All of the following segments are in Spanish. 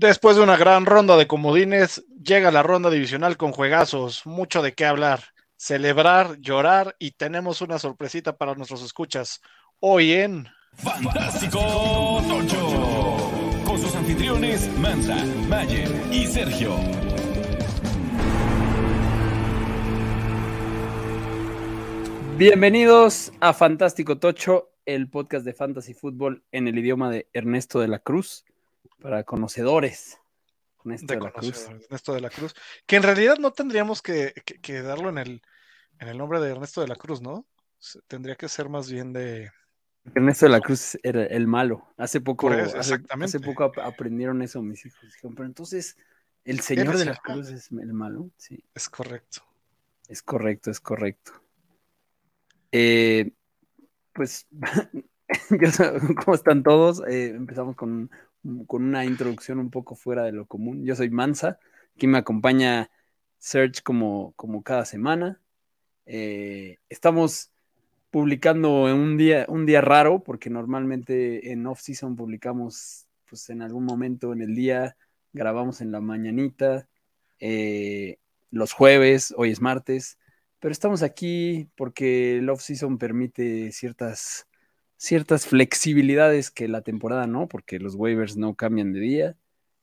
Después de una gran ronda de comodines, llega la ronda divisional con juegazos, mucho de qué hablar, celebrar, llorar y tenemos una sorpresita para nuestros escuchas. Hoy en Fantástico Tocho, con sus anfitriones Mansa, Mayer y Sergio. Bienvenidos a Fantástico Tocho, el podcast de Fantasy Fútbol en el idioma de Ernesto de la Cruz, para conocedores. Ernesto de, la Cruz. Ernesto de la Cruz. Que en realidad no tendríamos que, que, darlo en el, en el nombre de Ernesto de la Cruz, ¿no? Tendría que ser más bien de. Ernesto de la Cruz era el malo. Hace poco, hace, poco aprendieron eso mis hijos. Dijeron, pero entonces, ¿el señor de la Cruz es el malo? Sí. Es correcto. Es correcto, es correcto. Eh, pues, ¿cómo están todos? Eh, empezamos con, una introducción un poco fuera de lo común. Yo soy Mansa, aquí me acompaña Serge como, como cada semana. Eh, estamos publicando en un día, un día raro, porque normalmente en off-season publicamos pues en algún momento en el día, grabamos en la mañanita, los jueves, hoy es martes, pero estamos aquí porque el off-season permite ciertas, ciertas flexibilidades que la temporada no, porque los waivers no cambian de día.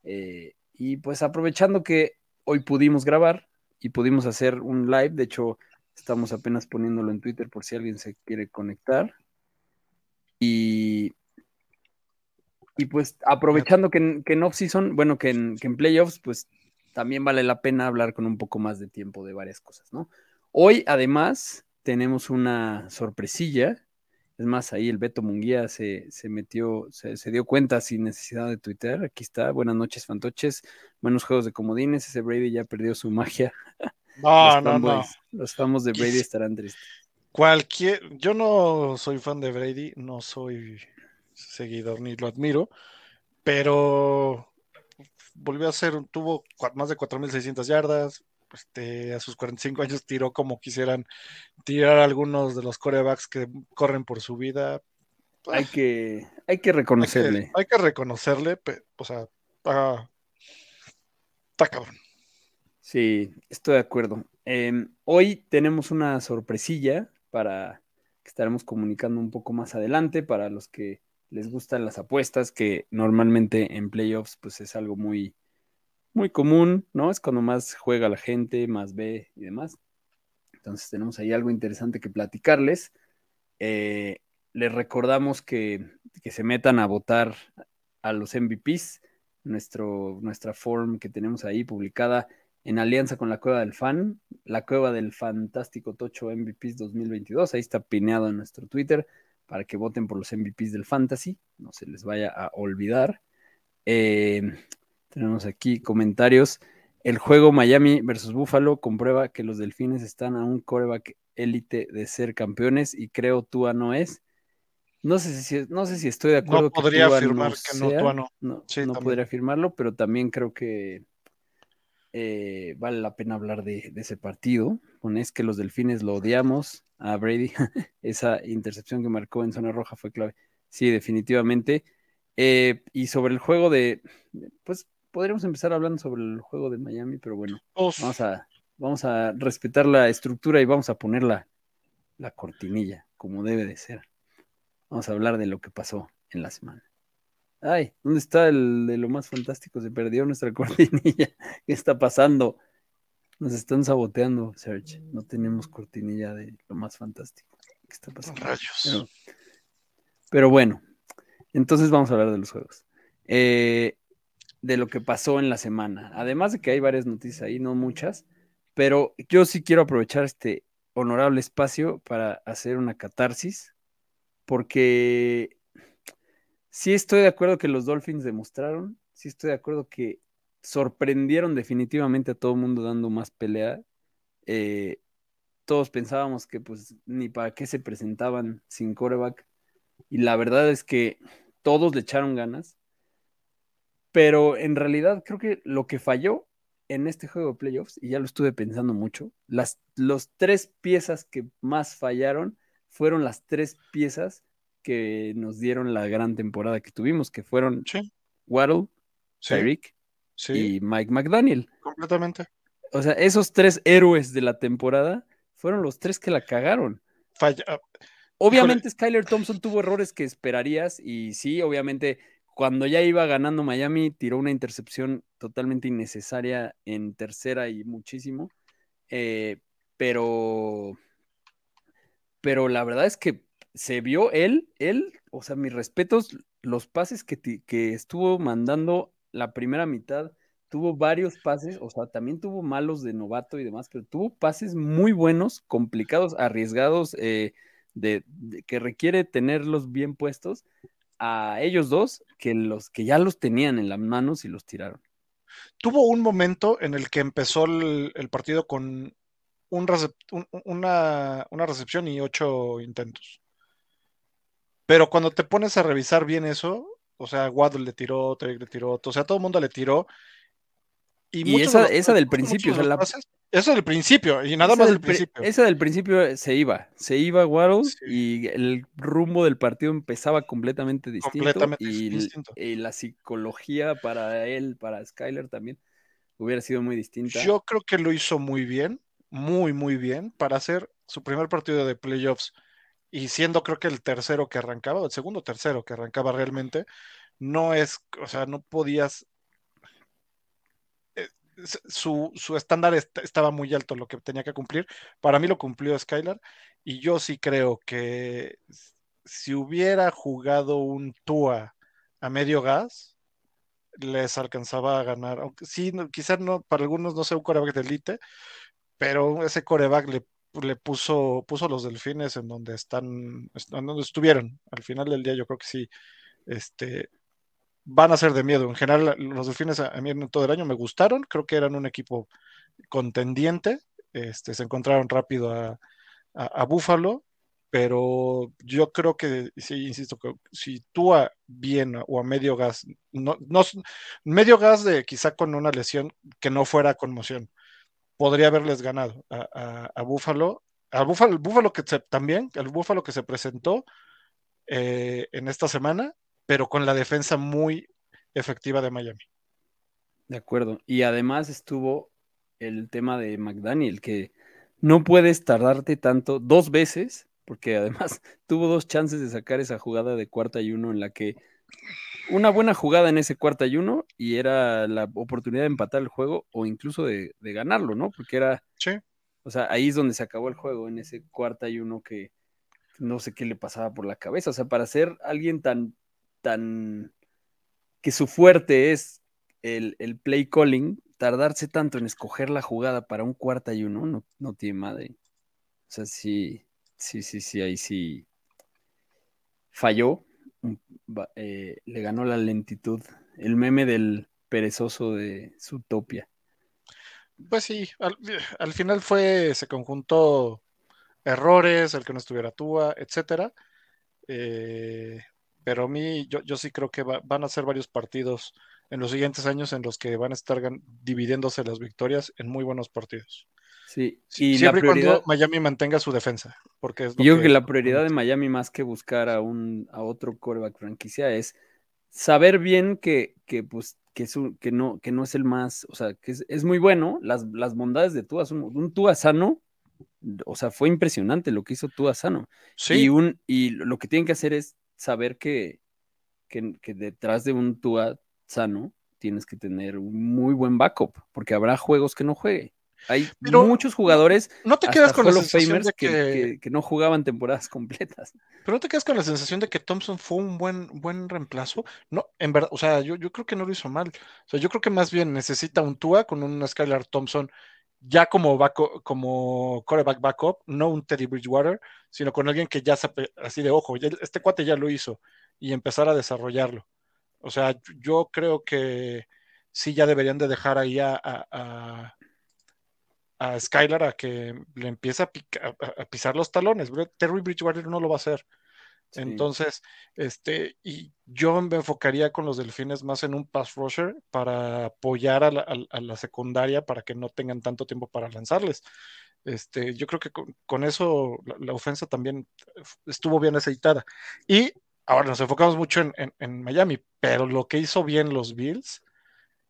Eh, y pues aprovechando que hoy pudimos grabar y pudimos hacer un live, de hecho estamos apenas poniéndolo en Twitter por si alguien se quiere conectar. Y, y pues aprovechando que en, que en off-season, bueno, que en, que en playoffs, pues también vale la pena hablar con un poco más de tiempo de varias cosas, ¿no? Hoy, además, tenemos una sorpresilla. Es más, ahí el Beto Munguía se, metió, se, dio cuenta sin necesidad de Twitter. Aquí está. Buenas noches, fantoches. Buenos juegos de comodines. Ese Brady ya perdió su magia. No, no, no. Los famos de Brady estarán tristes. Cualquier, yo no soy fan de Brady, no soy seguidor ni lo admiro, pero volvió a ser, tuvo más de 4.600 yardas, este, a sus 45 años tiró como quisieran tirar algunos de los corebacks que corren por su vida. Hay que, hay que reconocerle. Hay que, reconocerle, o sea, está, cabrón. Sí, estoy de acuerdo. Em, hoy tenemos una sorpresilla para que estaremos comunicando un poco más adelante para los que les gustan las apuestas, que normalmente en playoffs pues es algo muy, muy común, ¿no? Es cuando más juega la gente, más ve y demás. Entonces tenemos ahí algo interesante que platicarles. Eh, les recordamos que, se metan a votar a los MVPs, nuestro, nuestra form que tenemos ahí publicada en alianza con la Cueva del Fan, la Cueva del Fantástico Tocho MVPs 2022. Ahí está pineado en nuestro Twitter para que voten por los MVPs del Fantasy, no se les vaya a olvidar. Eh, tenemos aquí comentarios. El juego Miami versus Buffalo comprueba que los delfines están a un coreback élite de ser campeones y creo Tua no es. No sé si, no sé si estoy de acuerdo. No podría afirmar que no, Tua no. No, podría afirmarlo, pero también creo que eh, vale la pena hablar de, ese partido. Con es que los delfines lo odiamos a Brady. Esa intercepción que marcó en zona roja fue clave. Sí, definitivamente. Eh, y sobre el juego de, pues podríamos empezar hablando sobre el juego de Miami, pero bueno, vamos a, vamos a respetar la estructura y vamos a poner la, cortinilla, como debe de ser. Vamos a hablar de lo que pasó en la semana. Ay, ¿dónde está el de lo más fantástico? Se perdió nuestra cortinilla. ¿Qué está pasando? Nos están saboteando, Serge. No tenemos cortinilla de lo más fantástico. ¿Qué está pasando? Rayos. Pero, bueno, entonces vamos a hablar de los juegos. Eh, de lo que pasó en la semana. Además de que hay varias noticias ahí, no muchas, pero yo sí quiero aprovechar este honorable espacio para hacer una catarsis, porque sí estoy de acuerdo que los Dolphins demostraron, sí estoy de acuerdo que sorprendieron definitivamente a todo el mundo dando más pelea. Eh, todos pensábamos que pues ni para qué se presentaban sin coreback. Y la verdad es que todos le echaron ganas. Pero en realidad creo que lo que falló en este juego de playoffs, y ya lo estuve pensando mucho, las los tres piezas que más fallaron fueron las tres piezas que nos dieron la gran temporada que tuvimos, que fueron Waddle, Tyreek Sí, y Mike McDaniel. completamente. O sea, esos tres héroes de la temporada fueron los tres que la cagaron. Falla- ah, Obviamente Skyler Thompson tuvo errores que esperarías y sí, obviamente cuando ya iba ganando Miami tiró una intercepción totalmente innecesaria en tercera y muchísimo, eh, pero pero la verdad es que se vio él, él, o sea, mis respetos, los pases que, que estuvo mandando la primera mitad, tuvo varios pases, o sea, también tuvo malos de novato y demás, pero tuvo pases muy buenos, complicados, arriesgados, eh, de- que requiere tenerlos bien puestos a ellos dos, que los que ya los tenían en las manos y los tiraron. tuvo un momento en el que empezó el, el partido con un recep- un- una, una recepción y ocho intentos. Pero cuando te pones a revisar bien eso, o sea, Waddle le tiró, Tarek le tiró, o sea, todo el mundo le tiró. Y, esa- los- esa del principio, o sea, la- pases- eso del principio, y nada más del del pri- principio. Esa del principio se iba, se iba Waddle Sí. y el rumbo del partido empezaba completamente distinto. Completamente y, distinto. y la psicología para él, para Skyler también, hubiera sido muy distinta. Yo creo que lo hizo muy bien, muy, muy bien, para hacer su primer partido de playoffs y siendo creo que el tercero que arrancaba, o el segundo tercero que arrancaba realmente, no es, o sea, no podías, su, su estándar est- estaba muy alto lo que tenía que cumplir. Para mí lo cumplió Skylar y yo sí creo que si hubiera jugado un Tua a medio gas, les alcanzaba a ganar. Aunque sí, no- quizás no, para algunos no sea un coreback de elite, pero ese coreback le, le puso, puso los delfines en donde están, est- en donde estuvieron. Al final del día yo creo que sí, este, van a ser de miedo. En general, los delfines a, mí en todo el año me gustaron, creo que eran un equipo contendiente, este, se encontraron rápido a, a, Buffalo, pero yo creo que, sí, insisto, que si tú a bien o a medio gas, no, no, medio gas de quizá con una lesión que no fuera conmoción, podría haberles ganado a, a, Buffalo, al Buffalo, el Buffalo que se, también, el Buffalo que se presentó eh, en esta semana, pero con la defensa muy efectiva de Miami. De acuerdo. Y además estuvo el tema de McDaniel, que no puedes tardarte tanto dos veces, porque además tuvo dos chances de sacar esa jugada de cuarta y uno en la que una buena jugada en ese cuarta y uno y era la oportunidad de empatar el juego o incluso de, de ganarlo, ¿no? Porque era, Sí. o sea, ahí es donde se acabó el juego, en ese cuarta y uno que no sé qué le pasaba por la cabeza. O sea, para ser alguien tan, tan, que su fuerte es el, el play calling, tardarse tanto en escoger la jugada para un cuarta y uno no, no tiene madre. O sea, sí, sí, sí, sí, ahí sí falló, eh, le ganó la lentitud, el meme del perezoso de Zootopia. Pues sí, al, al final fue, se conjuntó errores, el que no estuviera Tua, etcétera. Eh, pero a mí, yo, yo sí creo que va- van a ser varios partidos en los siguientes años en los que van a estar dividiéndose las victorias en muy buenos partidos. Sí, y la siempre y cuando Miami mantenga su defensa, porque es lo yo creo que la prioridad de. Miami más que buscar a un a otro quarterback franquicia es saber bien que, que pues que, que no que no es el más, o sea, que es, es muy bueno, las, las bondades de Tua son un Tua sano, o sea, fue impresionante lo que hizo Tua sano. Y Sí, un y lo que tienen que hacer es saber que, que, que detrás de un Tua sano tienes que tener un muy buen backup, porque habrá juegos que no juegue. Hay Pero muchos jugadores no te quedas con la sensación Famers de que, que, que- que no jugaban temporadas completas. pero no te quedas con la sensación de que Thompson fue un buen, buen reemplazo. No, en verdad, o sea, yo, yo creo que no lo hizo mal. O sea, yo creo que más bien necesita un Tua con un Skylar Thompson ya como backup, como quarterback backup, no un Teddy Bridgewater, sino con alguien que ya sabe, así de ojo, este cuate ya lo hizo y empezar a desarrollarlo. O sea, yo creo que sí ya deberían de dejar ahí a, a, a- Skylar a que le empiece a- a pisar los talones. Terry Bridgewater no lo va a hacer. Entonces, este, y yo me enfocaría con los delfines más en un pass rusher para apoyar a la, secundaria para que no tengan tanto tiempo para lanzarles. Este, yo creo que con, eso la, la ofensa también estuvo bien aceitada. Y ahora nos enfocamos mucho en, en- en Miami, pero lo que hizo bien los Bills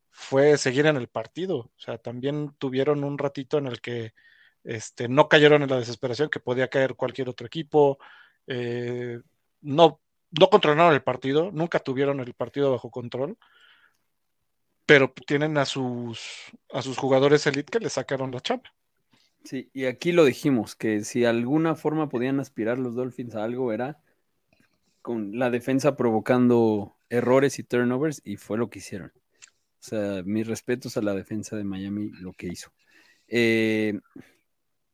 fue seguir en el partido. O sea, también tuvieron un ratito en el que este, no cayeron en la desesperación que podía caer cualquier otro equipo. Eh, no, no controlaron el partido, nunca tuvieron el partido bajo control, pero tienen a sus, a sus jugadores elite que le sacaron la chapa. Sí, y aquí lo dijimos, que si alguna forma podían aspirar los Dolphins a algo era con la defensa provocando errores y turnovers, y fue lo que hicieron. O sea, mis respetos a la defensa de Miami, lo que hizo. Eh,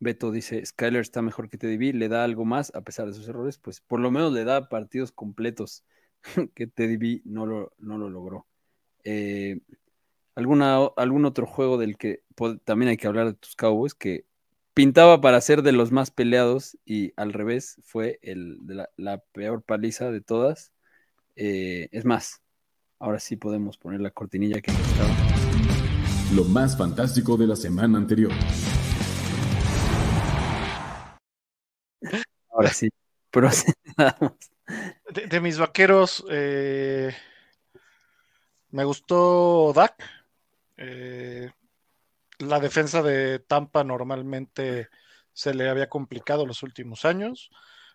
Beto dice, Skyler está mejor que TDB, le da algo más a pesar de sus errores, pues por lo menos le da partidos completos que TDB no lo, no lo logró. Eh, ¿alguna, ¿Algún otro juego del que también hay que hablar de tus Cowboys que pintaba para ser de los más peleados y al revés fue la, peor paliza de todas? Eh, es más, ahora sí podemos poner la cortinilla que estaba. Lo más fantástico de la semana anterior. Ahora sí, pero de, de, mis vaqueros, eh, me gustó Dak. Eh, la defensa de Tampa normalmente se le había complicado los últimos años.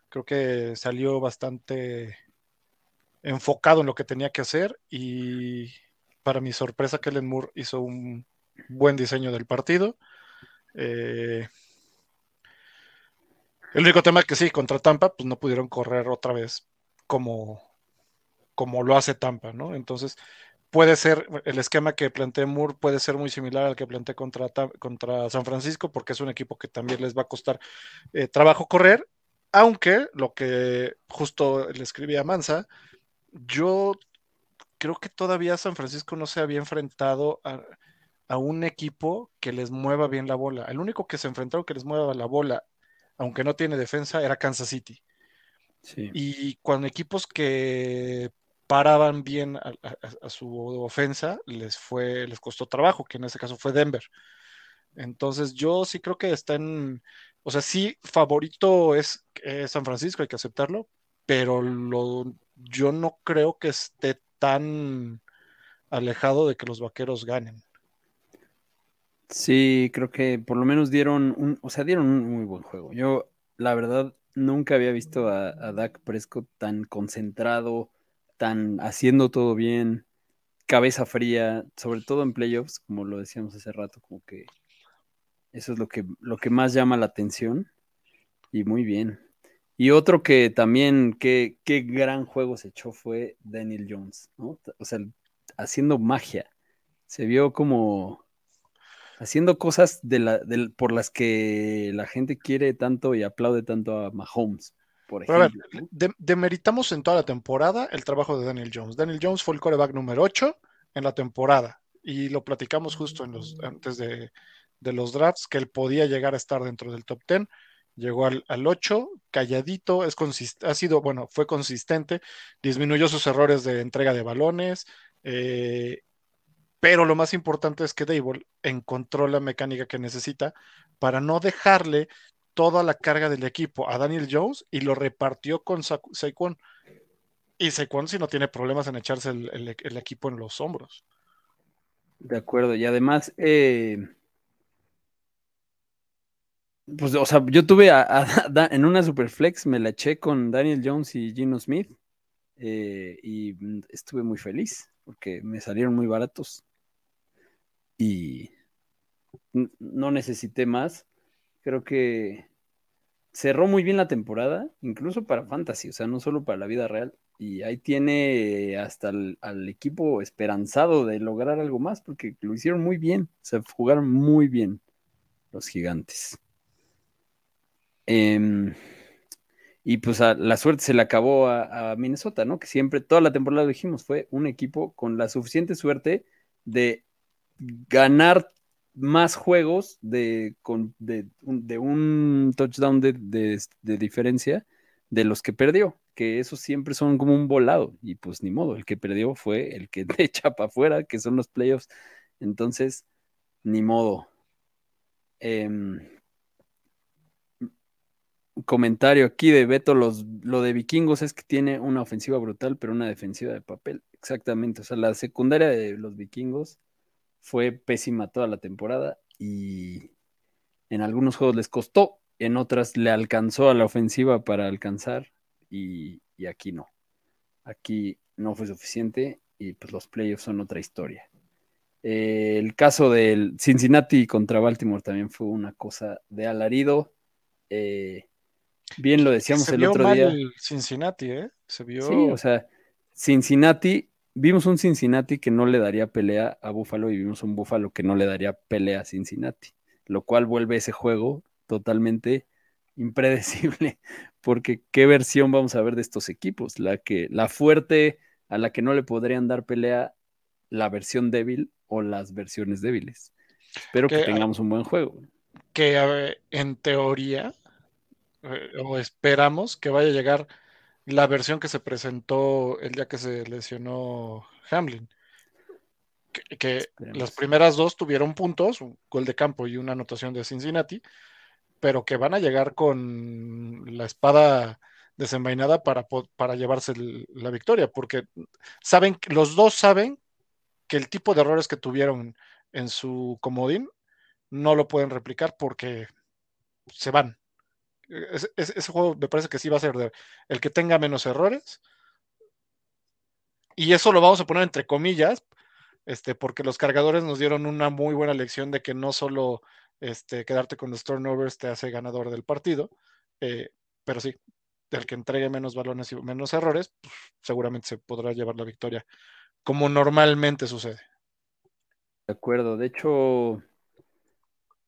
Creo que salió bastante enfocado en lo que tenía que hacer y para mi sorpresa Kellen Moore hizo un buen diseño del partido. Eh, el único tema es que sí, contra Tampa, pues no pudieron correr otra vez como, como lo hace Tampa, ¿no? Entonces, puede ser, el esquema que plantea Moore puede ser muy similar al que planteé contra, contra San Francisco, porque es un equipo que también les va a costar eh, trabajo correr, aunque lo que justo le escribí a Mansa, yo creo que todavía San Francisco no se había enfrentado a, a un equipo que les mueva bien la bola. El único que se enfrentaron que les mueva la bola aunque no tiene defensa, era Kansas City. Y cuando equipos que paraban bien a, su ofensa, les fue, les costó trabajo, que en este caso fue Denver. Entonces, yo sí creo que está en, o sea, sí, favorito es, San Francisco, hay que aceptarlo, pero lo, yo no creo que esté tan alejado de que los vaqueros ganen. Sí, creo que por lo menos dieron un, o sea, dieron un muy buen juego. Yo, la verdad, nunca había visto a, a Dak Prescott tan concentrado, tan haciendo todo bien, cabeza fría, sobre todo en playoffs, como lo decíamos hace rato, como que eso es lo que, lo que más llama la atención. Y muy bien. Y otro que también, qué, qué gran juego se echó fue Daniel Jones, ¿no? O sea, haciendo magia. Se vio como haciendo cosas de la, por las que la gente quiere tanto y aplaude tanto a Mahomes. Por ejemplo. demeritamos en toda la temporada el trabajo de Daniel Jones. Daniel Jones fue el coreback número 8 en la temporada y lo platicamos justo en los, antes de, los drafts, que él podía llegar a estar dentro del top 10. Llegó al, 8, calladito, es ha sido, bueno, fue consistente, disminuyó sus errores de entrega de balones, eh, pero lo más importante es que Dable encontró la mecánica que necesita para no dejarle toda la carga del equipo a Daniel Jones y lo repartió con Sa Saquon. Y Saquon si no tiene problemas en echarse el, equipo en los hombros. De acuerdo, y además, eh, pues, o sea, yo tuve en una Superflex, me la eché con Daniel Jones y Gino Smith, eh, y estuve muy feliz porque me salieron muy baratos y no necesité más. Creo que cerró muy bien la temporada, incluso para Fantasy, o sea, no solo para la vida real. Y ahí tiene hasta al equipo esperanzado de lograr algo más, porque lo hicieron muy bien, o sea, jugaron muy bien los gigantes. Em, y pues la suerte se le acabó a, a, Minnesota, ¿no? Que siempre, toda la temporada lo dijimos, fue un equipo con la suficiente suerte de ganar más juegos de, de, un touchdown de, diferencia de los que perdió, que esos siempre son como un volado, y pues ni modo, el que perdió fue el que te echa para afuera, que son los playoffs, entonces, ni modo. Em, comentario aquí de Beto, los, lo de vikingos es que tiene una ofensiva brutal, pero una defensiva de papel, exactamente, o sea, la secundaria de los vikingos fue pésima toda la temporada y en algunos juegos les costó, en otras le alcanzó a la ofensiva para alcanzar y, y aquí no. Aquí no fue suficiente y pues los playoffs son otra historia. Eh, el caso del Cincinnati contra Baltimore también fue una cosa de alarido. Eh, bien lo decíamos Se el vio otro mal día. el Cincinnati, ¿eh? Se vio. Sí, o sea, Cincinnati, vimos un Cincinnati que no le daría pelea a Buffalo y vimos un Buffalo que no le daría pelea a Cincinnati, lo cual vuelve ese juego totalmente impredecible, porque qué versión vamos a ver de estos equipos, la que la fuerte a la que no le podrían dar pelea, la versión débil o las versiones débiles. Espero que Que- tengamos un buen juego. que a ver, en teoría, eh, o esperamos que vaya a llegar la versión que se presentó el día que se lesionó Hamlin. Que, las primeras dos tuvieron puntos, un gol de campo y una anotación de Cincinnati, pero que van a llegar con la espada desenvainada para, para llevarse el- la victoria, porque saben, los dos saben que el tipo de errores que tuvieron en su comodín no lo pueden replicar porque se van. Ese, juego me parece que sí va a ser de el que tenga menos errores. Y eso lo vamos a poner entre comillas, este, porque los cargadores nos dieron una muy buena lección de que no solo este, quedarte con los turnovers te hace ganador del partido, eh, pero sí, el que entregue menos balones y menos errores, pues, seguramente se podrá llevar la victoria, como normalmente sucede. De acuerdo, de hecho,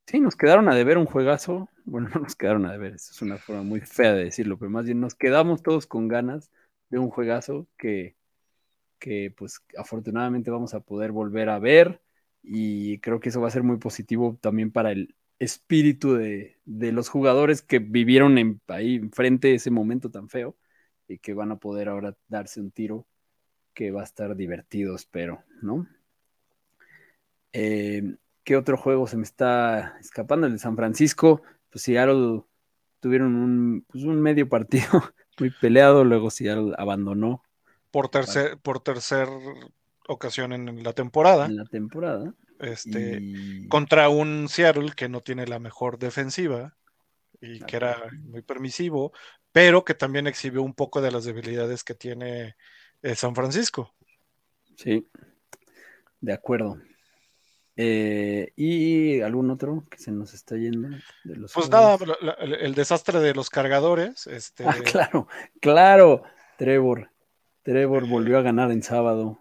sí, nos quedaron a deber un juegazo. Bueno, no nos quedaron a deber, eso es una forma muy fea de decirlo, pero más bien nos quedamos todos con ganas de un juegazo que, que pues afortunadamente vamos a poder volver a ver y creo que eso va a ser muy positivo también para el espíritu de, de los jugadores que vivieron ahí enfrente ese momento tan feo y que van a poder ahora darse un tiro que va a estar divertido, espero, ¿no? Eh, ¿Qué otro juego se me está escapando? El de San Francisco. Pues Seattle tuvieron un, pues, un medio partido muy peleado, luego Seattle abandonó Por tercer, por tercer ocasión en la temporada, en la temporada. este, y- contra un Seattle que no tiene la mejor defensiva y que era muy permisivo, pero que también exhibió un poco de las debilidades que tiene eh, San Francisco. Sí, de acuerdo. Eh, ¿Y algún otro que se nos está yendo de los Pues nada, el, el desastre de los cargadores, este, Ah, claro, claro. Trevor. Trevor volvió a ganar en sábado.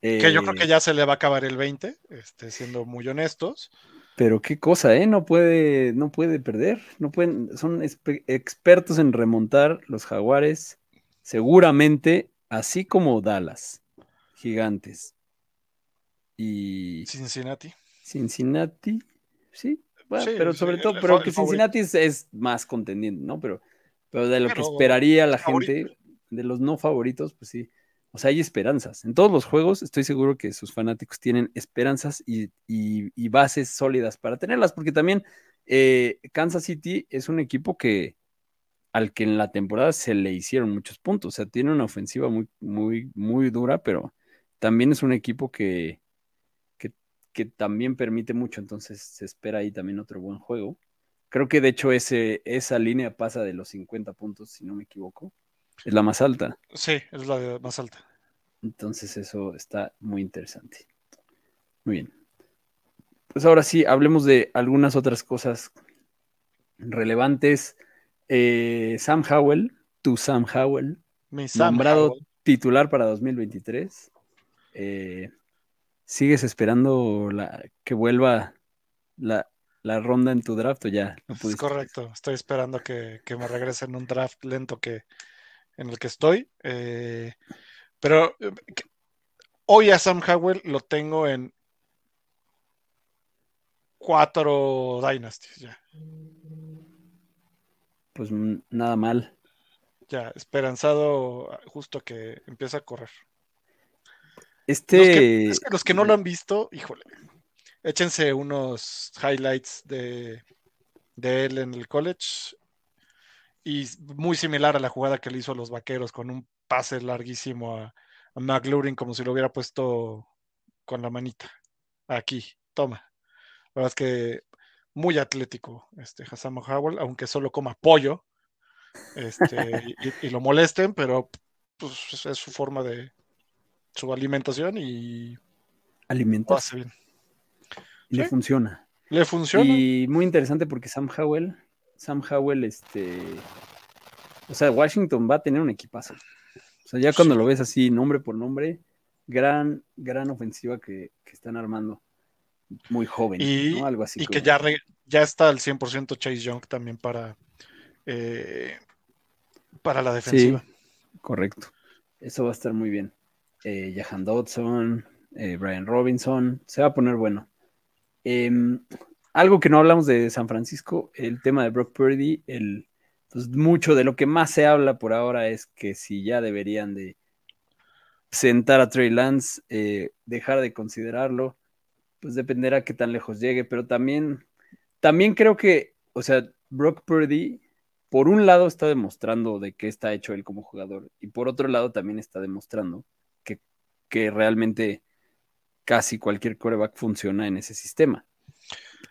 que yo creo Eh, que ya se le va a acabar el 20, este, siendo muy honestos. Pero qué cosa, ¿eh? No puede, no puede perder. No pueden, son expertos en remontar los jaguares. Seguramente, así como Dallas, gigantes. Y Cincinnati. Cincinnati, sí. Bueno, Sí, pero sobre todo, el pero que el. Cincinnati es, es más contendiente, ¿no? Pero, pero de lo que esperaría la favorito. gente, de los no favoritos, pues sí. O sea, hay esperanzas. En todos los juegos estoy seguro que sus fanáticos tienen esperanzas y, y- y bases sólidas para tenerlas, porque también eh, Kansas City es un equipo que al que en la temporada se le hicieron muchos puntos. O sea, tiene una ofensiva muy, muy, muy dura, pero también es un equipo que, que, también permite mucho. Entonces se espera ahí también otro buen juego. Creo que de hecho ese, esa línea pasa de los 50 puntos, si no me equivoco. Es la más alta. Sí, es la más alta. Entonces eso está muy interesante. Muy bien. Pues ahora sí, hablemos de algunas otras cosas relevantes. Eh, Sam Howell, tu Sam Howell, Mi Sam nombrado Howell. titular para 2023. Eh, ¿Sigues esperando la, que vuelva la, la ronda en tu draft o ya no Es correcto, estoy esperando que, que me regrese en un draft lento que, en el que estoy. eh, pero eh, que- hoy a Sam Howell lo tengo en cuatro Dynasties ya. Pues mm, nada mal. Ya, esperanzado ah, justo que empiece a correr. Los Este, que, es que los que no lo han visto, híjole, échense unos highlights de, de él en el college y muy similar a la jugada que le hizo a los vaqueros con un pase larguísimo a, a McLaurin como si lo hubiera puesto con la manita. aquí, toma. La verdad es que muy atlético este Hassan Howell, aunque solo coma pollo este, y, lo molesten, pero pues, es su forma de su alimentación y alimentarse bien. Y le funciona. Le funciona. Y muy interesante porque Sam Howell, Sam Howell, este, o sea, Washington va a tener un equipazo. O sea, ya cuando lo ves así, nombre por nombre, gran, gran ofensiva que, están armando. Muy joven, y, ¿no? Algo así. Y que ya, ya está al 100% Chase Young también para, eh, para la defensiva. correcto. Eso va a estar muy bien. Eh, Jahan Dodson, eh, Brian Robinson, se va a poner bueno. Em, algo que no hablamos de San Francisco, el tema de Brock Purdy, el, pues mucho de lo que más se habla por ahora es que si ya deberían de sentar a Trey Lance, eh, dejar de considerarlo, pues dependerá qué tan lejos llegue, pero también, también creo que, o sea, Brock Purdy, por un lado está demostrando de qué está hecho él como jugador, y por otro lado también está demostrando que, realmente casi cualquier coreback funciona en ese sistema.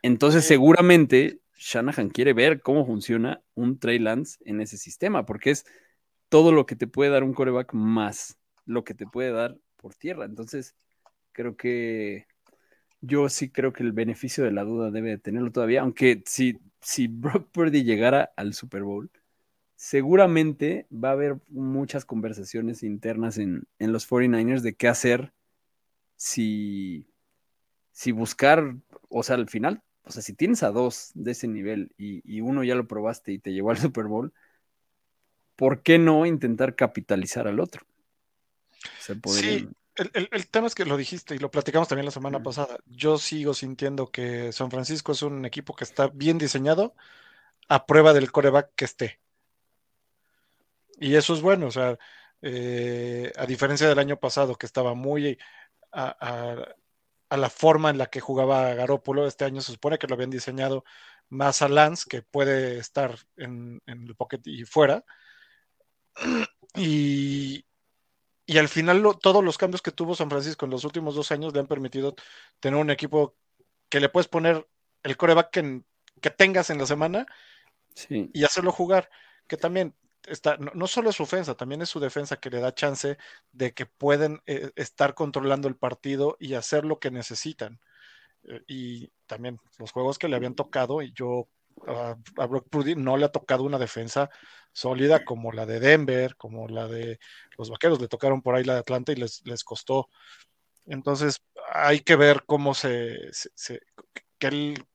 Entonces, seguramente Shanahan quiere ver cómo funciona un Trey Lance en ese sistema, porque es todo lo que te puede dar un coreback más lo que te puede dar por tierra. Entonces, creo que yo sí creo que el beneficio de la duda debe de tenerlo todavía, aunque si, si Brock Purdy llegara al Super Bowl, seguramente va a haber muchas conversaciones internas en, en los 49ers de qué hacer si, si buscar, o sea, al final o sea, si tienes a dos de ese nivel y, uno ya lo probaste y te llevó al Super Bowl, ¿por qué no intentar capitalizar al otro? Sí, el, tema es que lo dijiste y lo platicamos también la semana pasada. Yo sigo sintiendo que San Francisco es un equipo que está bien diseñado a prueba del coreback que esté. Y eso es bueno, o sea, eh, a diferencia del año pasado que estaba muy a, a la forma en la que jugaba Garópolo. Este año se supone que lo habían diseñado más a Lance, que puede estar en, el pocket y fuera. Y, y al final todos los cambios que tuvo San Francisco en los últimos dos años le han permitido tener un equipo que le puedes poner el coreback que, que tengas en la semana y hacerlo jugar. Que también no, solo es su ofensa, también es su defensa que le da chance de que pueden eh, estar controlando el partido y hacer lo que necesitan. Eh, y también los juegos que le habían tocado, y yo a, Brock Purdy no le ha tocado una defensa sólida como la de Denver, como la de los vaqueros, le tocaron por ahí la de Atlanta y les, les costó. Entonces hay que ver cómo se,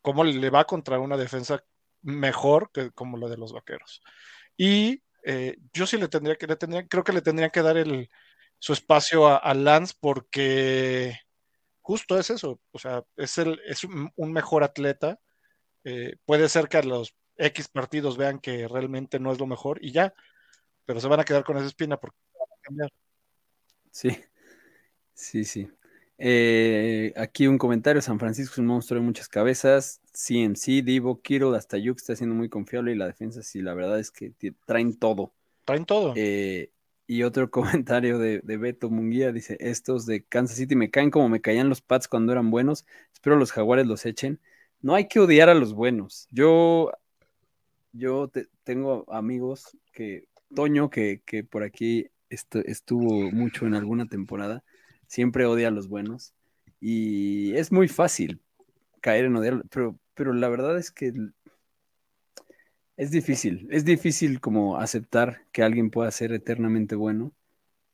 cómo le va contra una defensa mejor que como la de los vaqueros. Y eh, yo sí le tendría que, le tendría, creo que le tendrían que dar el, su espacio a, Lance porque justo es eso, o sea, es, el, es un, mejor atleta. Eh, puede ser que a los X partidos vean que realmente no es lo mejor y ya, pero se van a quedar con esa espina porque van a cambiar. Sí, sí, sí. Eh, aquí un comentario, San Francisco es un monstruo de muchas cabezas, CMC, Divo, Kiro, hasta Yuk está siendo muy confiable y la defensa sí, la verdad es que traen todo. Traen todo. Eh, y otro comentario de, Beto Munguía dice, estos de Kansas City me caen como me caían los Pats cuando eran buenos, espero los jaguares los echen. No hay que odiar a los buenos. Yo, yo tengo amigos que, Toño, que, que por aquí estuvo mucho en alguna temporada, siempre odia a los buenos. Y es muy fácil caer en odiar, pero, pero la verdad es que es difícil, es difícil como aceptar que alguien pueda ser eternamente bueno,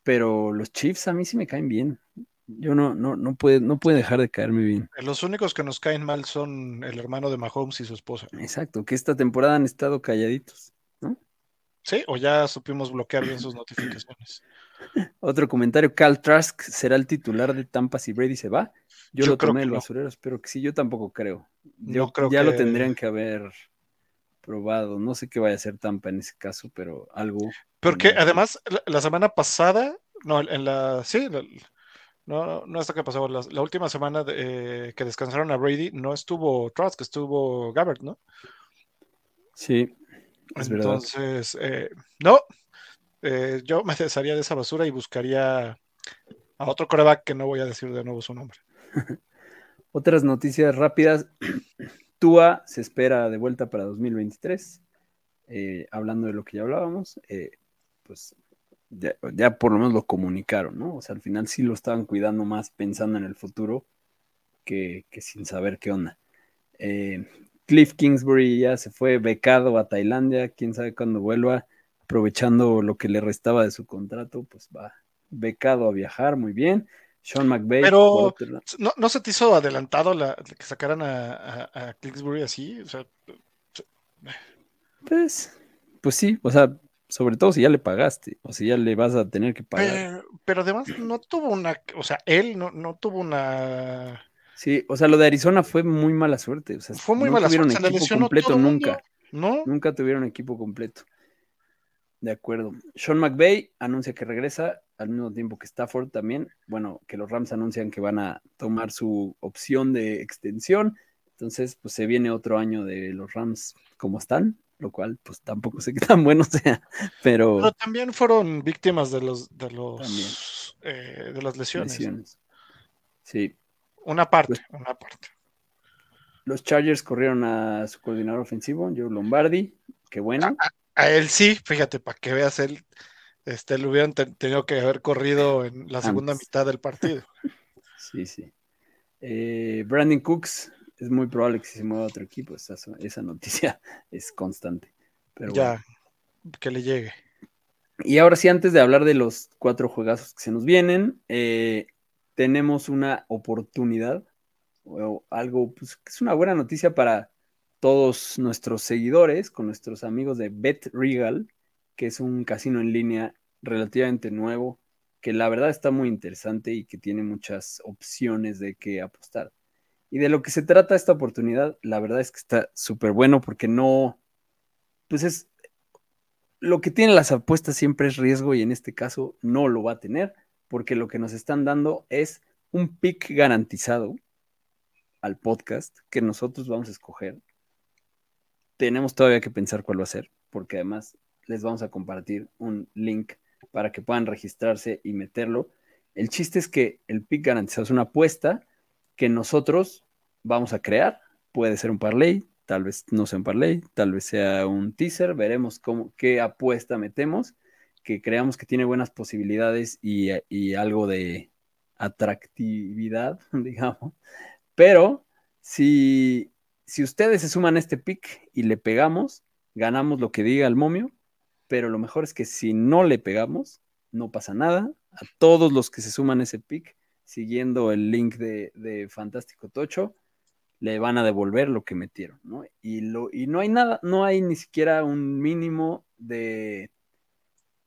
pero los Chiefs a mí sí me caen bien. Yo no, no, no puede, no puede dejar de caerme bien. Los únicos que nos caen mal son el hermano de Mahomes y su esposa. Exacto, que esta temporada han estado calladitos, ¿no? Sí, o ya supimos bloquear bien sus notificaciones. Otro comentario, Cal Trask será el titular de Tampa si Brady se va. Yo, lo tomé el basurero, espero que sí, yo tampoco creo. Yo creo ya lo tendrían que haber probado. No sé qué vaya a hacer Tampa en ese caso, pero algo. Porque además, la, semana pasada, no, en la, sí, no, no hasta que pasó, la, última semana eh, que descansaron a Brady, no estuvo Trask, estuvo Gabbard, ¿no? Sí. Es Entonces, eh, no, eh, yo me desharía de esa basura y buscaría a otro coreback que no voy a decir de nuevo su nombre. Otras noticias rápidas. Tua se espera de vuelta para 2023. Eh, hablando de lo que ya hablábamos, eh, pues ya, por lo menos lo comunicaron, ¿no? O sea, al final sí lo estaban cuidando más pensando en el futuro que, sin saber qué onda. Eh, Cliff Kingsbury ya se fue becado a Tailandia, quién sabe cuándo vuelva, aprovechando lo que le restaba de su contrato, pues va becado a viajar, muy bien. Sean McVay. Pero ¿no, se te hizo adelantado la, que sacaran a, a, Kingsbury así? O sea, pues, pues sí, o sea, sobre todo si ya le pagaste, o si ya le vas a tener que pagar. Pero, además no tuvo una, o sea, él no, no tuvo una Sí, o sea, lo de Arizona fue muy mala suerte. O sea, fue muy mala suerte. equipo completo nunca. ¿No? Nunca tuvieron equipo completo. De acuerdo. Sean McVay anuncia que regresa al mismo tiempo que Stafford también. Bueno, que los Rams anuncian que van a tomar su opción de extensión. Entonces, pues se viene otro año de los Rams como están, lo cual, pues tampoco sé qué tan bueno sea. Pero, pero también fueron víctimas de los de los eh, de las lesiones. lesiones. Sí. Una parte, una parte. Los Chargers corrieron a su coordinador ofensivo, Joe Lombardi, qué bueno. A, él sí, fíjate, para que veas, él este, lo hubieran tenido que haber corrido en la segunda mitad del partido. sí, sí. Eh, Brandon Cooks, es muy probable que se mueva a otro equipo, esa, esa noticia es constante. Pero ya, que le llegue. Y ahora sí, antes de hablar de los cuatro juegazos que se nos vienen, eh, tenemos una oportunidad o algo pues, es una buena noticia para todos nuestros seguidores, con nuestros amigos de Bet Regal, que es un casino en línea relativamente nuevo, que la verdad está muy interesante y que tiene muchas opciones de qué apostar. Y de lo que se trata esta oportunidad, la verdad es que está súper bueno porque no, pues es, lo que tiene las apuestas siempre es riesgo y en este caso no lo va a tener porque lo que nos están dando es un pick garantizado al podcast que nosotros vamos a escoger. Tenemos todavía que pensar cuál va a ser, porque además les vamos a compartir un link para que puedan registrarse y meterlo. El chiste es que el pick garantizado es una apuesta que nosotros vamos a crear. Puede ser un parlay, tal vez no sea un parlay, tal vez sea un teaser. Veremos cómo, qué apuesta metemos que creamos que tiene buenas posibilidades y, algo de atractividad, digamos. Pero si, si ustedes se suman a este pick y le pegamos, ganamos lo que diga el momio, pero lo mejor es que si no le pegamos, no pasa nada. A todos los que se suman a ese pick, siguiendo el link de, Fantástico Tocho, le van a devolver lo que metieron, ¿no? Y, lo, y no hay nada, no hay ni siquiera un mínimo de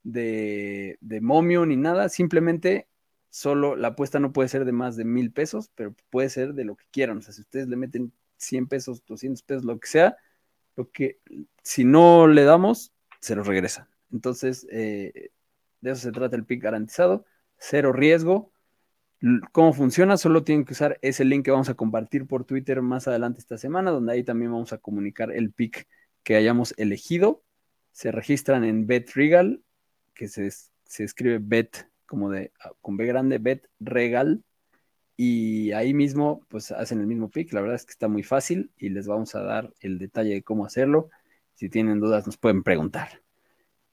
de, momio ni nada, simplemente solo la apuesta no puede ser de más de mil pesos, pero puede ser de lo que quieran. O sea, si ustedes le meten 100 pesos, 200 pesos, lo que sea, lo que si no le damos, se lo regresa. Entonces, eh, de eso se trata el pick garantizado, cero riesgo. ¿Cómo funciona? Solo tienen que usar ese link que vamos a compartir por Twitter más adelante esta semana, donde ahí también vamos a comunicar el pick que hayamos elegido. Se registran en BetRegal que se, escribe Bet, como de, con B grande, Bet Regal. Y ahí mismo, pues hacen el mismo pick. La verdad es que está muy fácil y les vamos a dar el detalle de cómo hacerlo. Si tienen dudas, nos pueden preguntar.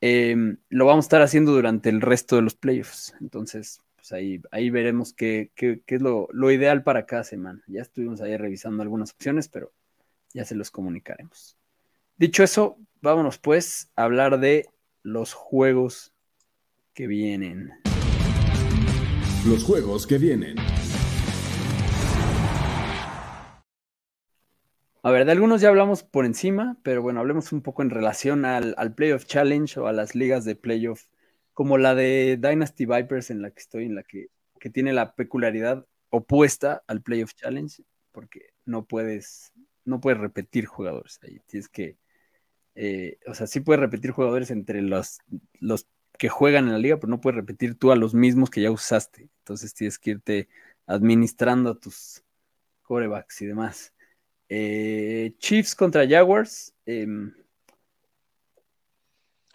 Em, lo vamos a estar haciendo durante el resto de los playoffs. Entonces, pues ahí, ahí veremos qué, qué, qué es lo, lo, ideal para cada semana. Ya estuvimos ahí revisando algunas opciones, pero ya se los comunicaremos. Dicho eso, vámonos pues a hablar de los juegos que vienen. Los juegos que vienen. A ver, de algunos ya hablamos por encima, pero bueno, hablemos un poco en relación al, Playoff Challenge o a las ligas de Playoff, como la de Dynasty Vipers en la que estoy, en la que, que tiene la peculiaridad opuesta al Playoff Challenge, porque no puedes, no puedes repetir jugadores ahí. Tienes que, eh, o sea, sí puedes repetir jugadores entre los, los que juegan en la liga, pero no puedes repetir tú a los mismos que ya usaste. Entonces tienes que irte administrando a tus corebacks y demás. Eh, Chiefs contra Jaguars. Em,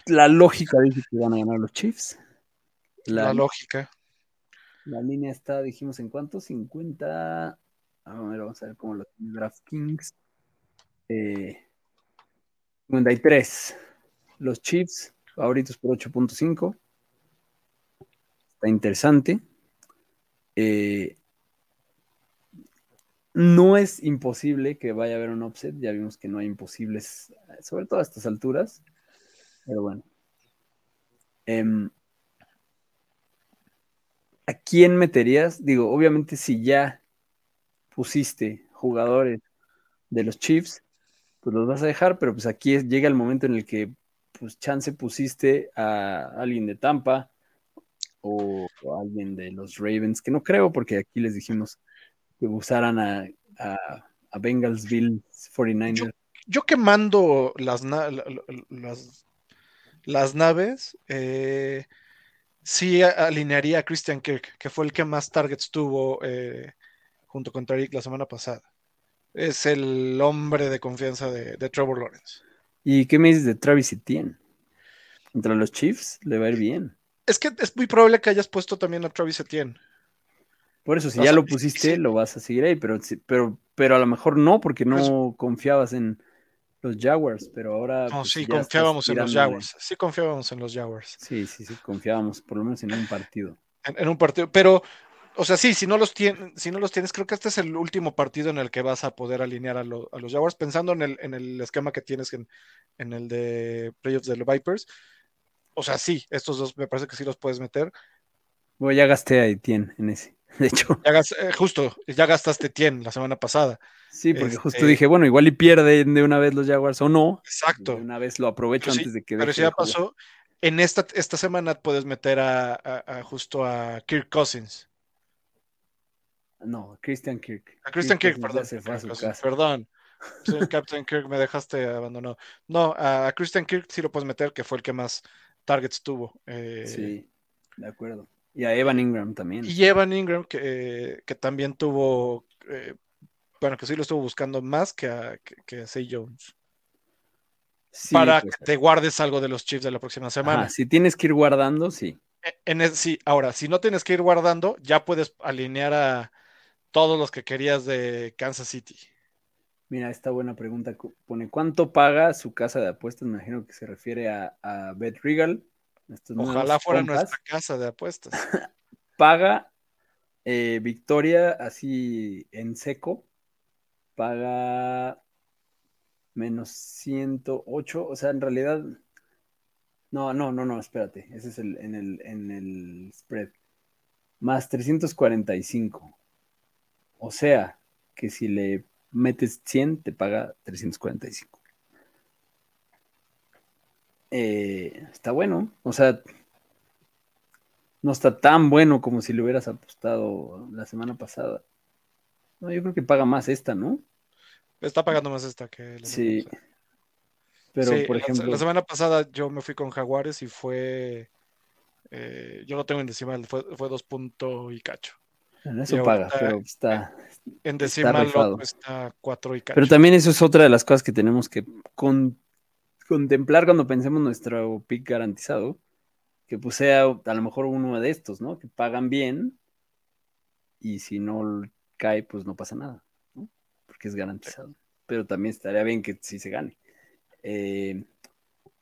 la lógica dice que van a ganar los Chiefs. La, lógica. La línea está, dijimos, ¿en cuánto? 50. A ver, vamos a ver cómo lo tiene DraftKings. Eh, 53. Los Chiefs, favoritos por 8.5. Está interesante. Eh, no es imposible que vaya a haber un upset. Ya vimos que no hay imposibles, sobre todo a estas alturas. Pero bueno. Em, ¿A quién meterías? Digo, obviamente si ya pusiste jugadores de los Chiefs, pues los vas a dejar, pero pues aquí es- llega el momento en el que pues chance pusiste a alguien de Tampa o, o alguien de los Ravens, que no creo, porque aquí les dijimos que usaran a, a, a Bengalsville 49ers. Yo que mando las, na- las, las naves, eh, sí alinearía a Christian Kirk, que fue el que más targets tuvo eh, junto con Tariq la semana pasada. Es el hombre de confianza de, de Trevor Lawrence. ¿Y qué me dices de Travis Etienne? Entre los Chiefs le va a ir bien. Es que es muy probable que hayas puesto también a Travis Etienne. Por eso, si O ya sea, lo pusiste, sí. lo vas a seguir ahí, pero, pero, pero a lo mejor no, porque no Pues- confiabas en los Jaguars, pero ahora. No, pues, sí, confiábamos en los. Jaguars. Sí, confiábamos en los Jaguars. Sí, sí, sí, confiábamos, por lo menos en un partido. En, en un partido. Pero, o sea, sí, si no los tienes, si no los tienes, creo que este es el último partido en el que vas a poder alinear a, lo- a los Jaguars, pensando en el, en el esquema que tienes en, en el de playoffs de los Vipers. O sea, sí, estos dos me parece que sí los puedes meter. Bueno, ya gasté a Etienne en ese. De hecho, Ya eh, justo, ya gastaste 100 la semana pasada. sí, porque justo Este- dije, bueno, igual y pierden de una vez los Jaguars o no. Exacto. De una vez lo aprovecho Pero sí, antes de que Pero si ya jugar. pasó, en esta, esta semana puedes meter a, a- a justo a Kirk Cousins. No, Christian Kirk. A Christian Kirk, perdón. Kirk. Perdón. Captain Kirk, me dejaste abandonado. No, a Christian Kirk sí lo puedes meter, que fue el que más targets tuvo. eh, Sí, de acuerdo. Y a Evan Ingram también. Y Evan Ingram, que, que también tuvo, eh, bueno, que sí lo estuvo buscando más que a, que, Zay Jones. Sí, para pues, que te guardes algo de los Chiefs de la próxima semana. ajá, si tienes que ir guardando, sí. E- En sí, ahora, si no tienes que ir guardando, ya puedes alinear a todos los que querías de Kansas City. Mira, esta buena pregunta pone, ¿cuánto paga su casa de apuestas? Me imagino que se refiere a, a Bet Regal. Ojalá fuera compas. nuestra casa de apuestas. Paga eh, Victoria así en seco. Paga menos 108. O sea, en realidad... No, no, no, no, espérate. Ese es el, en, el, en el spread. Más 345. O sea, que si le metes 100, te paga 345. Eh, está bueno. O sea, no está tan bueno como si le hubieras apostado la semana pasada. No, yo creo que paga más esta, ¿no? Está pagando más esta que la Sí. semana. Pero, Sí, por ejemplo, la, semana pasada yo me fui con Jaguares y fue, eh, yo lo tengo en decimal, fue, fue dos punto y cacho. bueno, eso y paga, ahorita- pero está, En decimal rifado. otro está cuatro y cacho. Pero también eso es otra de las cosas que tenemos que con- contemplar cuando pensemos nuestro pick garantizado, que pues sea a lo mejor uno de estos, ¿no? Que pagan bien y si no cae, pues no pasa nada, ¿no? Porque es garantizado. Pero también estaría bien que sí se gane. Eh,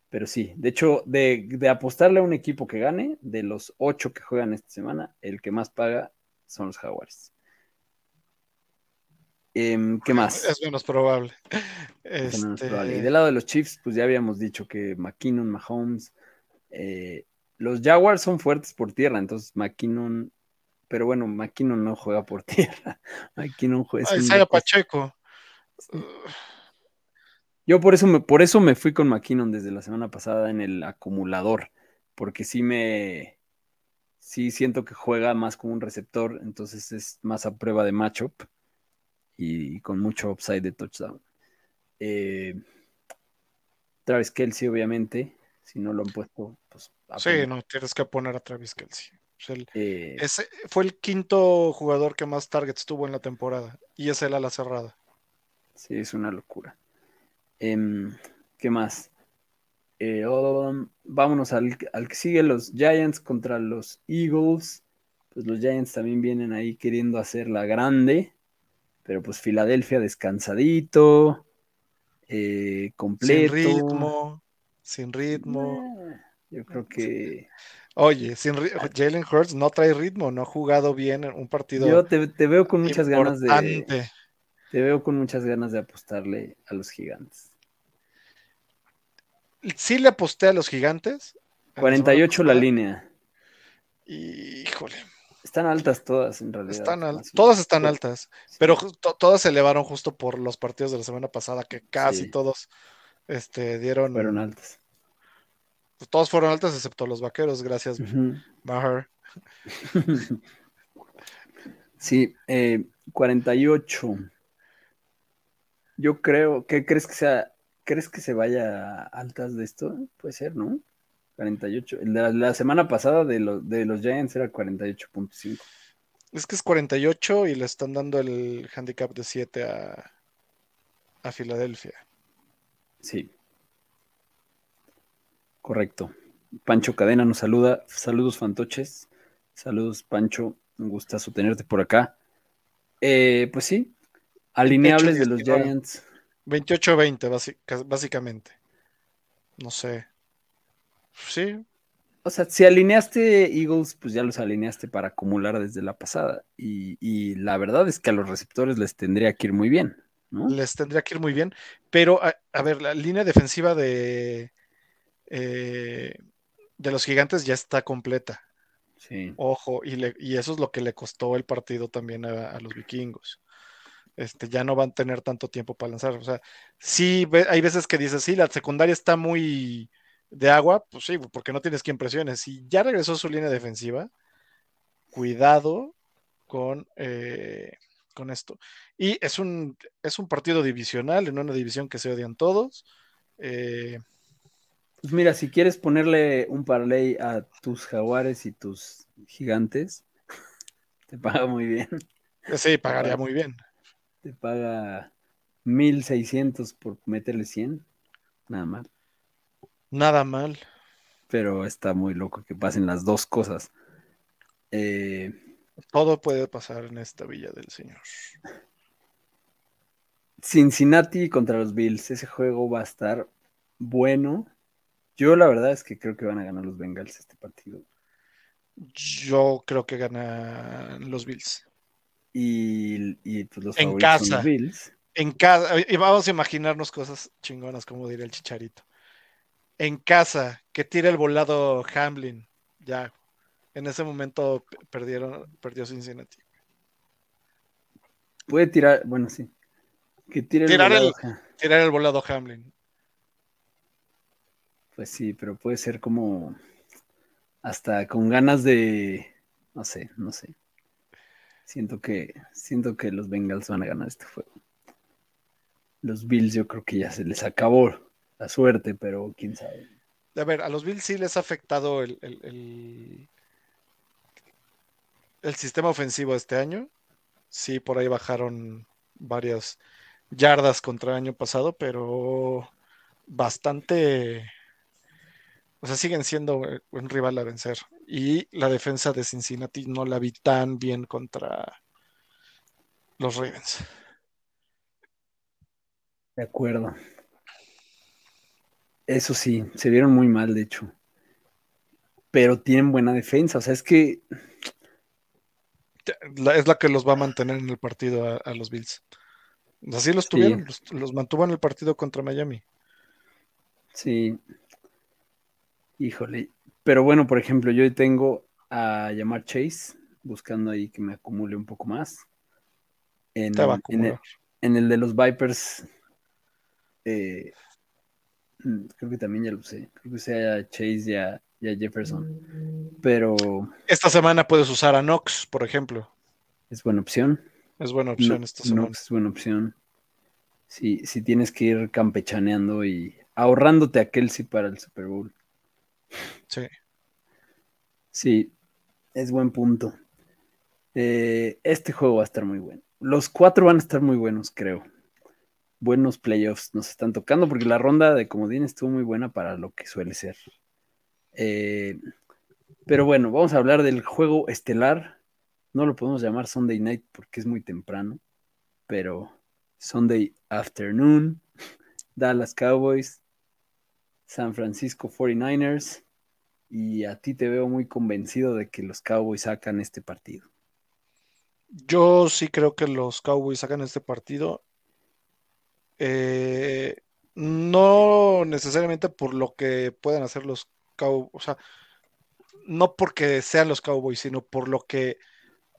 pero sí, de hecho, de, de apostarle a un equipo que gane, de los ocho que juegan esta semana, el que más paga son los Jaguares. Em, ¿Qué más? Es menos probable. Es Este, probable. Y del lado de los Chiefs, pues ya habíamos dicho que McKinnon, Mahomes, eh, los Jaguars son fuertes por tierra, entonces McKinnon, pero bueno, McKinnon no juega por tierra. McKinnon juega. ah, Isaiah. Pacheco. Yo por eso me, por eso me fui con McKinnon desde la semana pasada en el acumulador, porque sí me, sí siento que juega más como un receptor, entonces es más a prueba de matchup y con mucho upside de touchdown. Eh, Travis Kelsey, obviamente, si no lo han puesto, pues Sí, poner. no, tienes que poner a Travis Kelsey. El- Eh, ese fue el quinto jugador que más targets tuvo en la temporada y es el ala cerrada. Sí, es una locura. Em, ¿qué más? Eh, um, vámonos al, al que sigue, los Giants contra los Eagles. Pues los Giants también vienen ahí queriendo hacer la grande. Pero pues Filadelfia descansadito, eh, completo. Sin ritmo, sin ritmo. Eh, yo creo que. Oye, sin Jalen Hurts no trae ritmo, no ha jugado bien en un partido Yo te, te veo con muchas ganas de. Te veo con muchas ganas de apostarle a los gigantes. Sí le aposté a los gigantes. en 48 la línea. Híjole, Están altas todas en realidad. están al- todas están altas, Sí. pero to- todas se elevaron justo por los partidos de la semana pasada, que casi Sí. todos este, dieron, fueron altas. pues, todos fueron altas excepto los vaqueros, gracias, Ujú. Maher. Sí, eh, 48. Yo creo, ¿qué crees que sea? ¿Crees que se vaya a altas de esto? Puede ser, ¿no? 48. El de la, la semana pasada de, los de los Giants era 48.5. Es que es 48 y le están dando el handicap de 7 a, a Filadelfia. Sí. Correcto. Pancho Cadena nos saluda. Saludos, fantoches. Saludos, Pancho. Un gustazo tenerte por acá. Eh, pues sí, alineables de los 19. Giants. 28-20, basi- cas- básicamente. No sé. Sí, O sea, si alineaste Eagles, pues ya los alineaste para acumular desde la pasada. Y, y la verdad es que a los receptores les tendría que ir muy bien, ¿no? les tendría que ir muy bien. Pero, a, a ver, la línea defensiva de, eh, de los gigantes ya está completa. Sí. Ojo, y, le- y eso es lo que le costó el partido también a, a los vikingos. Este, ya no van a tener tanto tiempo para lanzar. O sea, sí, hay veces que dices, sí, la secundaria está muy de agua, pues sí, porque no tienes quien presione. Si ya regresó su línea defensiva, cuidado con, eh, con esto. Y es un, es un partido divisional, en una división que se odian todos. Eh, Pues mira, si quieres ponerle un parlay a tus jaguares y tus gigantes, te paga muy bien. sí, pagaría muy bien. Te paga 1600 por meterle 100. Nada más. Nada mal. Pero está muy loco que pasen las dos cosas. Eh, Todo puede pasar en esta villa del Señor. Cincinnati contra los Bills. Ese juego va a estar bueno. Yo la verdad es que creo que van a ganar los Bengals este partido. Yo creo que ganan los Bills. Y, y, pues los En favoritos son casa. los Bills. En casa, y vamos a imaginarnos cosas chingonas, como diría el chicharito. En casa, que tire el volado Hamlin. Ya. En ese momento perdieron, perdió Cincinnati. Puede tirar, bueno, sí. Que tire el Tirar el- volado. Tirar el volado Hamlin. Pues sí, pero puede ser como hasta con ganas de, no sé, no sé. Siento que, siento que los Bengals van a ganar este juego. Los Bills yo creo que ya se les acabó la suerte, pero quién sabe. A ver, a los Bills sí les ha afectado el, el, el- el sistema ofensivo este año. Sí, por ahí bajaron varias yardas contra el año pasado, pero bastante. O sea, siguen siendo eh, un rival a vencer. Y la defensa de Cincinnati no la vi tan bien contra los Ravens. De acuerdo. Eso sí, se vieron muy mal, de hecho. Pero tienen buena defensa. O sea, es que es la que los va a mantener en el partido a, a los Bills. Así los Sí. tuvieron, los, los mantuvo en el partido contra Miami. Sí. Híjole. Pero bueno, por ejemplo, yo tengo a llamar Chase, buscando ahí que me acumule un poco más. En, Te va a en el, en el de los Vipers, eh, creo que también ya lo sé. Creo que sea a Chase y a, y a Jefferson. Pero Esta semana puedes usar a Knox, por ejemplo. es buena opción. Es buena opción No- esta semana. Knox es buena opción. Si, si tienes que ir campechaneando y ahorrándote a Kelsey para el Super Bowl. Sí. Sí, es buen punto. Eh, este juego va a estar muy bueno. Los cuatro van a estar muy buenos, creo. Buenos playoffs nos están tocando porque la ronda de comodín estuvo muy buena para lo que suele ser. Eh, pero bueno, vamos a hablar del juego estelar. No lo podemos llamar Sunday Night porque es muy temprano. pero Sunday afternoon, Dallas Cowboys, San Francisco 49ers, y a ti te veo muy convencido de que los Cowboys sacan este partido. Yo sí creo que los Cowboys sacan este partido. Eh, no necesariamente por lo que puedan hacer los Cowboys, o sea, no porque sean los Cowboys, sino por lo que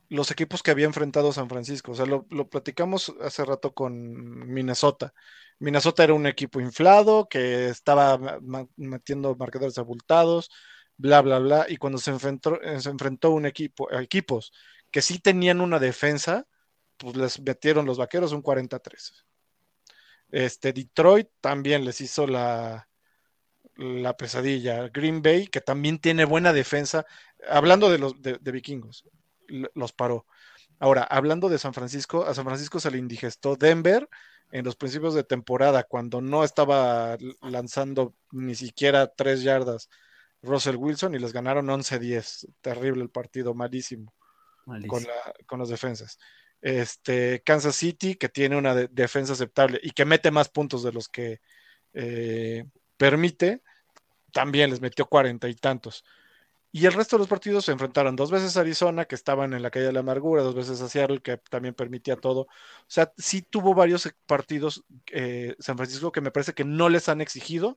los equipos que había enfrentado San Francisco. O sea, lo, platicamos hace rato con Minnesota. Minnesota era un equipo inflado que estaba metiendo marcadores abultados, bla, bla, bla. Y cuando se enfrentó, se enfrentó un equipo, equipos que sí tenían una defensa, pues les metieron los vaqueros un 43. Este, Detroit también les hizo la, la pesadilla. Green Bay, que también tiene buena defensa, hablando de los de, vikingos, los paró. Ahora, hablando de San Francisco, a San Francisco se le indigestó Denver en los principios de temporada, cuando no estaba lanzando ni siquiera tres yardas Russell Wilson y les ganaron 11-10. Terrible el partido, malísimo, Con, con las defensas. Este, Kansas City, que tiene una defensa aceptable y que mete más puntos de los que eh, permite, también les metió cuarenta y tantos. Y el resto de los partidos se enfrentaron dos veces a Arizona, que estaban en la calle de la amargura, dos veces a Seattle, que también permitía todo. O sea, sí tuvo varios partidos eh, San Francisco que me parece que no les han exigido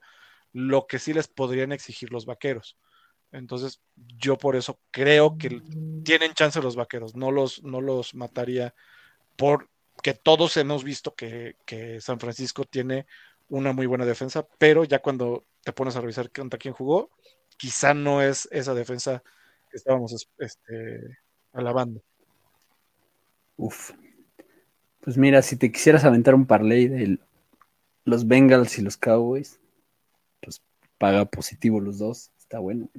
lo que sí les podrían exigir los vaqueros. Entonces, yo por eso creo que tienen chance los vaqueros, no los, no los mataría porque todos hemos visto que, que San Francisco tiene una muy buena defensa, pero ya cuando te pones a revisar contra quién jugó, quizá no es esa defensa que estábamos este, alabando. Uf. Pues mira, si te quisieras aventar un parlay de los Bengals y los Cowboys, pues paga positivo los dos, está bueno.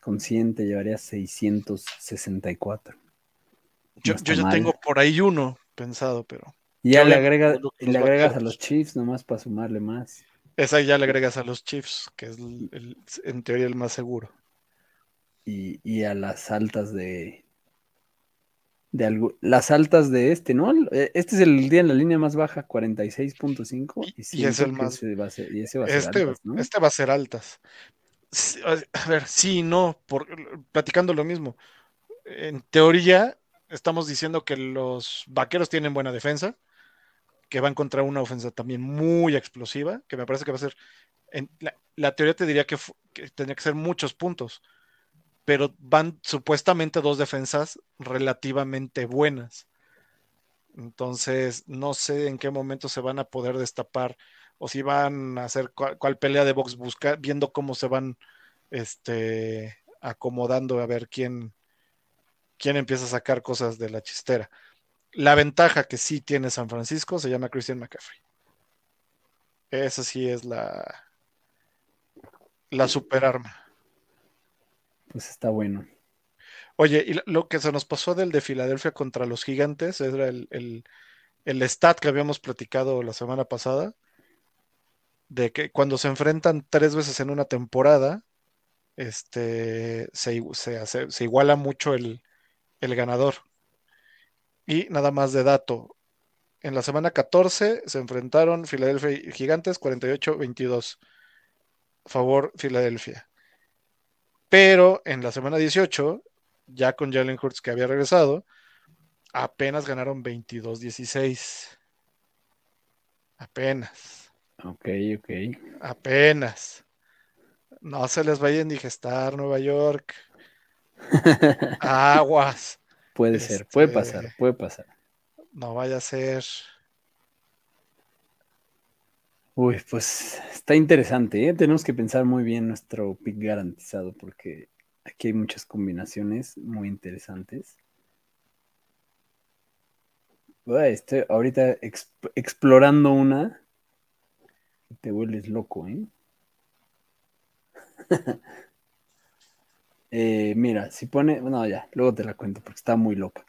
Consciente llevaría 664. yo, yo ya tengo por ahí uno pensado, pero. Y ya le, agrega, le agregas a los Chiefs nomás para sumarle más. Esa ya le agregas a los Chiefs, que es en teoría el más seguro. Y, a las altas de. de algo, las altas de este, ¿no? Eh, este es el día en la línea más baja, 46.5. Y, y, es el más. va a ser, y ese va a ser este, altas, ¿no? este va a ser altas. A ver, sí, no, por, platicando lo mismo. En teoría, estamos diciendo que los vaqueros tienen buena defensa que va a encontrar una ofensa también muy explosiva, que me parece que va a ser, en, la, teoría te diría que, tendría que ser muchos puntos, pero van supuestamente dos defensas relativamente buenas. Entonces, no sé en qué momento se van a poder destapar o si van a hacer cuál, pelea de box buscar, viendo cómo se van este, acomodando a ver quién, quién empieza a sacar cosas de la chistera. La ventaja que sí tiene San Francisco se llama Christian McCaffrey. Esa sí es la, la super arma. Pues está bueno. Oye, y lo que se nos pasó del de Filadelfia contra los gigantes era el, el, stat que habíamos platicado la semana pasada, de que cuando se enfrentan tres veces en una temporada, este, se, se iguala mucho el, el ganador. Y nada más de dato. En la semana 14 se enfrentaron Filadelfia y Gigantes 48-22. Favor Filadelfia. Pero en la semana 18, ya con Jalen Hurts que había regresado, apenas ganaron 22-16. Apenas. Ok, ok. Apenas. No se les vaya a indigestar Nueva York. Aguas. Puede ser, puede este, pasar, puede pasar. No vaya a ser. Uy, pues está interesante, ¿eh? Tenemos que pensar muy bien nuestro pick garantizado porque aquí hay muchas combinaciones muy interesantes. estoy ahorita explorando una. Te vuelves loco, ¿eh? Eh, mira, si pone, no, ya, luego te la cuento porque está muy loca.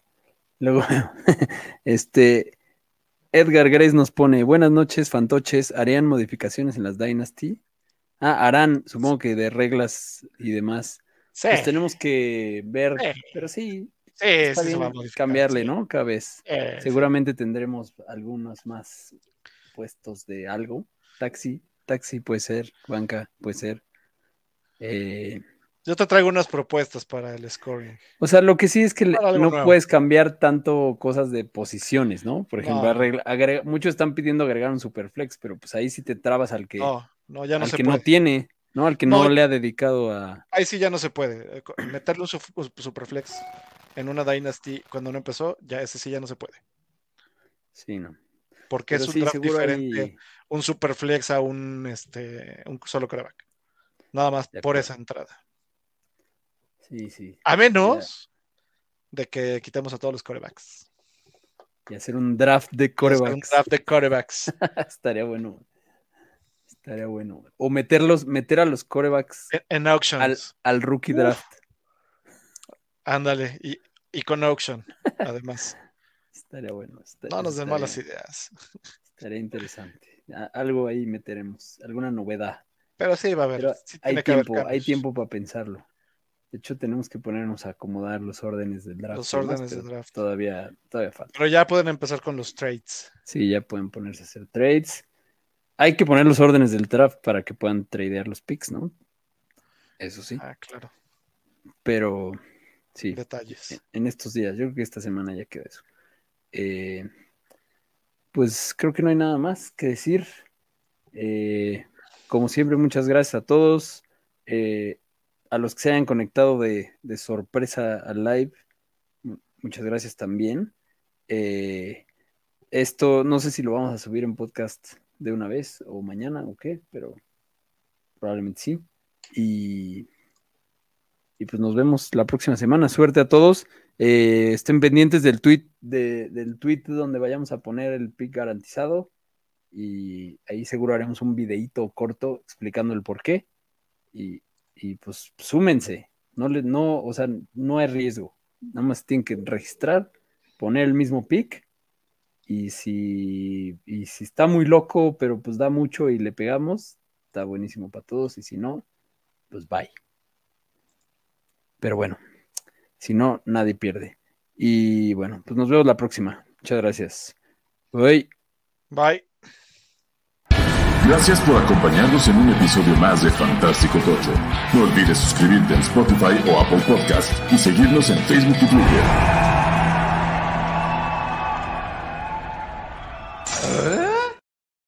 Luego, este, Edgar Grace nos pone, buenas noches, fantoches, ¿harían modificaciones en las Dynasty? Ah, harán, supongo que de reglas y demás. Sí. Pues tenemos que ver, pero sí. Sí, está bien cambiarle, sí. ¿no? Cada vez. Eh, Seguramente tendremos algunos más puestos de algo. Taxi, taxi puede ser, banca puede ser. Eh, Yo te traigo unas propuestas para el scoring. o sea, lo que sí es que no nuevo. puedes cambiar tanto cosas de posiciones, ¿no? Por ejemplo, No. arregla- agrega- muchos están pidiendo agregar un superflex, pero pues ahí sí te trabas al que, No, no, ya no al se que puede. no tiene, ¿no? Al que no, No. le ha dedicado a... Ahí sí ya no se puede. Eh, Meterle un su- un superflex en una Dynasty cuando no empezó, ya ese sí ya no se puede. Sí, ¿no? Porque Pero es un sí, draft diferente, un superflex a un, este, un solo coreback. Nada más por esa entrada. Sí, sí. A menos de que quitemos a todos los corebacks. Y hacer un draft de Hacer Un corebacks. draft de corebacks. Estaría bueno. Estaría bueno. O meterlos, meter a los corebacks en, auctions. al rookie draft. Ándale. Y, y con auction, además. Estaría bueno. No nos den malas ideas. Estaría interesante. Algo ahí meteremos, alguna novedad. Pero sí va a haber. Sí hay haber tiempo, hay tiempo para pensarlo. De hecho, tenemos que ponernos a acomodar los órdenes del draft. Los órdenes del draft. Todavía, todavía falta. Pero ya pueden empezar con los trades. Sí, ya pueden ponerse a hacer trades. Hay que poner los órdenes del draft para que puedan tradear los picks, ¿no? Eso sí. Ah, claro. Pero sí, Detalles. en estos días, yo creo que esta semana ya queda eso. Eh, pues creo que no hay nada más que decir. Eh, como siempre, muchas gracias a todos. Eh, a los que se hayan conectado de, sorpresa al live, mu- muchas gracias también. Eh, esto no sé si lo vamos a subir en podcast de una vez o mañana o qué, pero probablemente sí. Y, y pues nos vemos la próxima semana. Suerte a todos. Eh, estén pendientes del tweet, de- del tweet donde vayamos a poner el pick garantizado. Y ahí seguro haremos un videíto corto explicando el por qué. Y, y pues súmense. No, le, no, o sea, no hay riesgo. Nada más tienen que registrar, poner el mismo pick. Y si, y si está muy loco, pero pues da mucho y le pegamos, está buenísimo para todos. Y si no, pues bye. Pero bueno, si no, nadie pierde. Y bueno, pues nos vemos la próxima. Muchas gracias. Bye. Bye. Gracias por acompañarnos en un episodio más de Fantástico Tocho. No olvides suscribirte en Spotify o Apple Podcast y seguirnos en Facebook y Twitter.